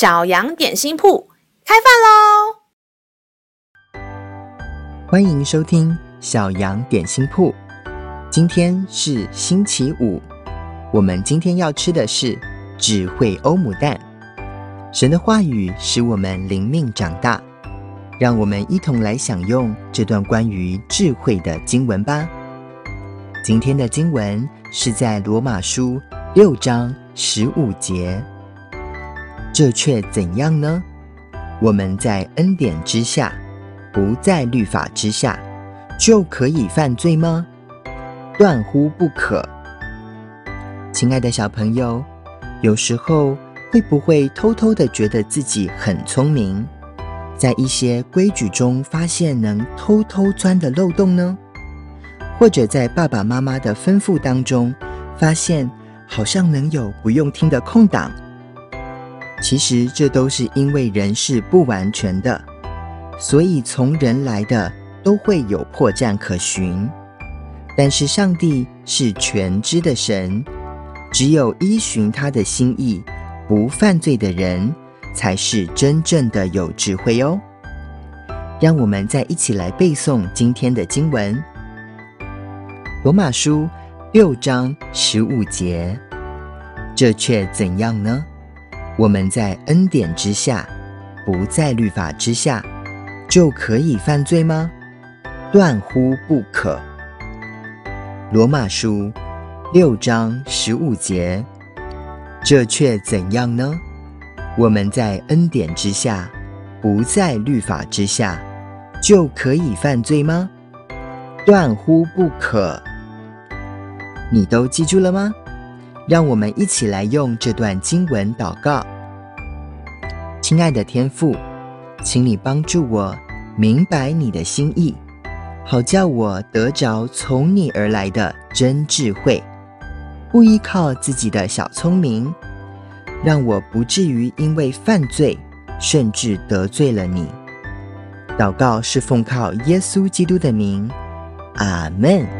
小羊点心铺开饭喽！欢迎收听小羊点心铺。今天是星期五，我们今天要吃的是智慧欧姆蛋。神的话语使我们灵命长大，让我们一同来享用这段关于智慧的经文吧。今天的经文是在罗马书六章十五节。这却怎样呢？我们在恩典之下，不在律法之下，就可以犯罪吗？断乎不可！亲爱的小朋友，有时候会不会偷偷的觉得自己很聪明，在一些规矩中发现能偷偷钻的漏洞呢？或者在爸爸妈妈的吩咐当中，发现好像能有不用听的空档？其实这都是因为人是不完全的，所以从人来的都会有破绽可寻。但是上帝是全知的神，只有依循他的心意，不犯罪的人，才是真正的有智慧哦。让我们再一起来背诵今天的经文，《罗马书》六章十五节，这却怎样呢？我们在恩典之下，不在律法之下，就可以犯罪吗？断乎不可！罗马书六章十五节，这却怎样呢？我们在恩典之下，不在律法之下，就可以犯罪吗？断乎不可！你都记住了吗？让我们一起来用这段经文祷告。亲爱的天父，请你帮助我明白你的心意，好叫我得着从你而来的真智慧，不依靠自己的小聪明，让我不至于因为犯罪甚至得罪了你。祷告是奉靠耶稣基督的名，阿门。